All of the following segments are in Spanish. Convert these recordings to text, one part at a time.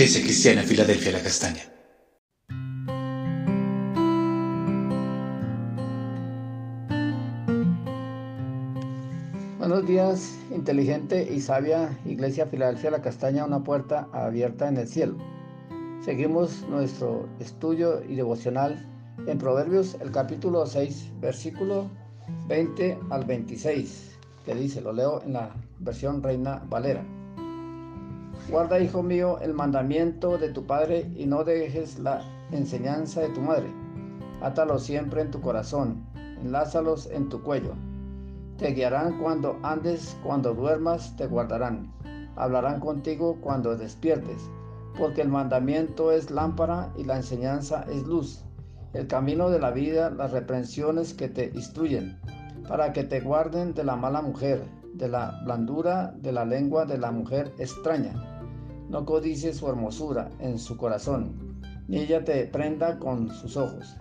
Iglesia Cristiana Filadelfia La Castaña. Buenos días, inteligente y sabia Iglesia Filadelfia La Castaña, una puerta abierta en el cielo. Seguimos nuestro estudio y devocional en Proverbios, el capítulo 6, versículo 20 al 26, que dice, lo leo en la versión Reina Valera. Guarda, hijo mío, el mandamiento de tu padre y no dejes la enseñanza de tu madre. Átalos siempre en tu corazón, enlázalos en tu cuello. Te guiarán cuando andes, cuando duermas, te guardarán. Hablarán contigo cuando despiertes, porque el mandamiento es lámpara y la enseñanza es luz. El camino de la vida, las reprensiones que te instruyen, para que te guarden de la mala mujer, de la blandura de la lengua de la mujer extraña no codice su hermosura en su corazón, ni ella te prenda con sus ojos,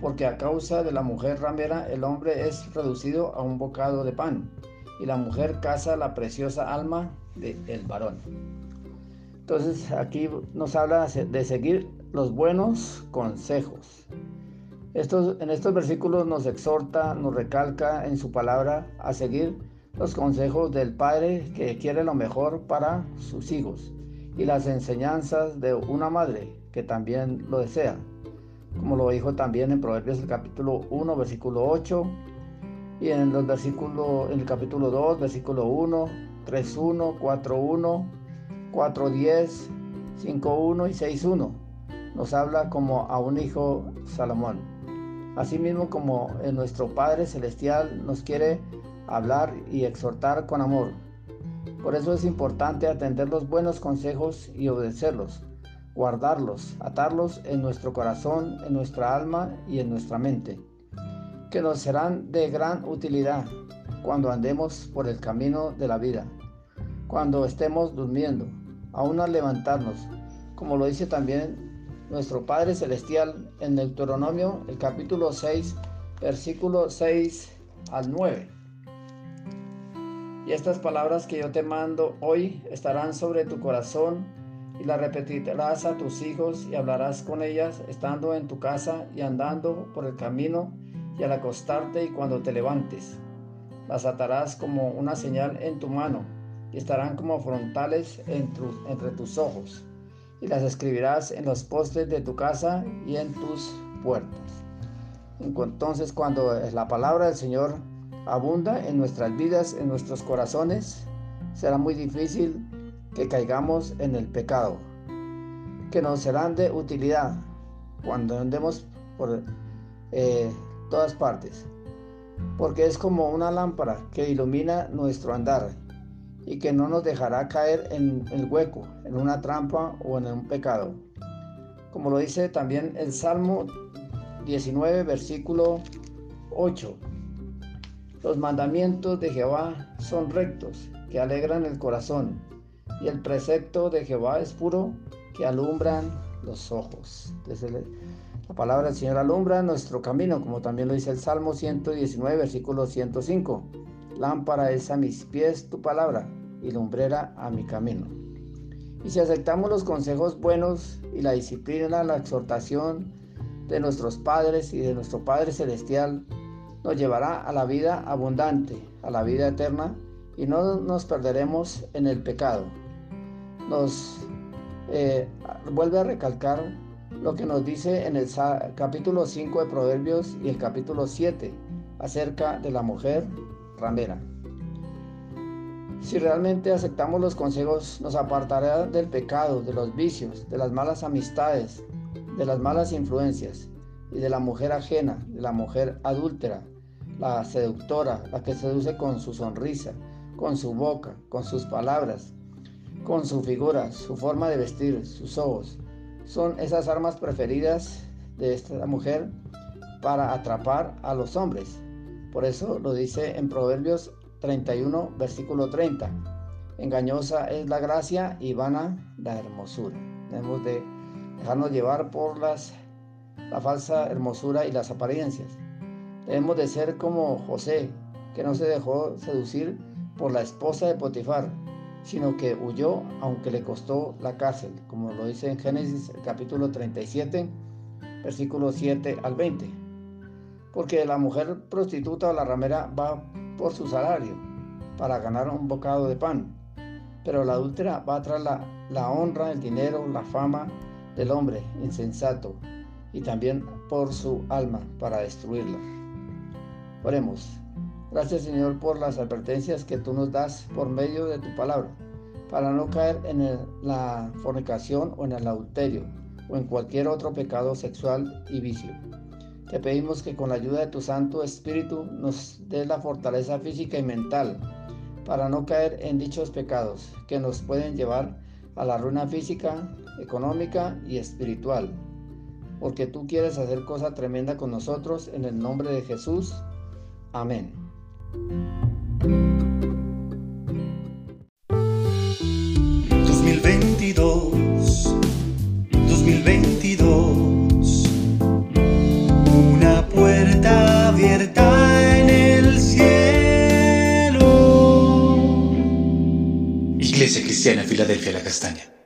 porque a causa de la mujer ramera el hombre es reducido a un bocado de pan, y la mujer caza la preciosa alma del varón. Entonces aquí nos habla de seguir los buenos consejos. Estos, en estos versículos nos exhorta, nos recalca en su palabra a seguir los consejos del Padre que quiere lo mejor para sus hijos y las enseñanzas de una madre que también lo desea, como lo dijo también en Proverbios el capítulo 1, versículo 8, y en los versículos, en el capítulo 2, versículo 1, 3.1, 4.1, 4.10, 5.1 y 6.1. Nos habla como a un hijo Salomón. Asimismo como en nuestro Padre Celestial nos quiere hablar y exhortar con amor, por eso es importante atender los buenos consejos y obedecerlos, guardarlos, atarlos en nuestro corazón, en nuestra alma y en nuestra mente, que nos serán de gran utilidad cuando andemos por el camino de la vida, cuando estemos durmiendo, aún al levantarnos, como lo dice también nuestro Padre Celestial en Deuteronomio, el capítulo 6, versículo 6 al 9. Y estas palabras que yo te mando hoy estarán sobre tu corazón y las repetirás a tus hijos y hablarás con ellas estando en tu casa y andando por el camino y al acostarte y cuando te levantes. Las atarás como una señal en tu mano y estarán como frontales entre tus ojos y las escribirás en los postes de tu casa y en tus puertas. Entonces cuando la palabra del Señor abunda en nuestras vidas, en nuestros corazones, será muy difícil que caigamos en el pecado, que nos serán de utilidad cuando andemos por eh, todas partes, porque es como una lámpara que ilumina nuestro andar y que no nos dejará caer en el hueco, en una trampa o en un pecado. Como lo dice también el Salmo 19, versículo 8. Los mandamientos de Jehová son rectos, que alegran el corazón, y el precepto de Jehová es puro, que alumbran los ojos. la palabra del Señor alumbra nuestro camino, como también lo dice el Salmo 119, versículo 105. Lámpara es a mis pies tu palabra y lumbrera a mi camino. Y si aceptamos los consejos buenos y la disciplina, la exhortación de nuestros padres y de nuestro Padre Celestial, nos llevará a la vida abundante, a la vida eterna, y no nos perderemos en el pecado. Nos eh, vuelve a recalcar lo que nos dice en el capítulo 5 de Proverbios y el capítulo 7 acerca de la mujer ramera. Si realmente aceptamos los consejos, nos apartará del pecado, de los vicios, de las malas amistades, de las malas influencias y de la mujer ajena, de la mujer adúltera, la seductora, la que seduce con su sonrisa, con su boca, con sus palabras, con su figura, su forma de vestir, sus ojos. Son esas armas preferidas de esta mujer para atrapar a los hombres. Por eso lo dice en Proverbios 31, versículo 30. Engañosa es la gracia y vana la hermosura. Debemos de dejarnos llevar por las, la falsa hermosura y las apariencias. Debemos de ser como José, que no se dejó seducir por la esposa de Potifar, sino que huyó aunque le costó la cárcel, como lo dice en Génesis capítulo 37, versículos 7 al 20. Porque la mujer prostituta o la ramera va por su salario para ganar un bocado de pan, pero la adúltera va tras la, la honra, el dinero, la fama del hombre insensato y también por su alma para destruirla. Oremos. Gracias Señor por las advertencias que tú nos das por medio de tu palabra, para no caer en la fornicación o en el adulterio o en cualquier otro pecado sexual y vicio. Te pedimos que con la ayuda de tu Santo Espíritu nos dé la fortaleza física y mental para no caer en dichos pecados que nos pueden llevar a la ruina física, económica y espiritual. Porque tú quieres hacer cosa tremenda con nosotros en el nombre de Jesús. Amén. 2022, 2022, una puerta abierta en el cielo. Iglesia Cristiana Filadelfia La Castaña.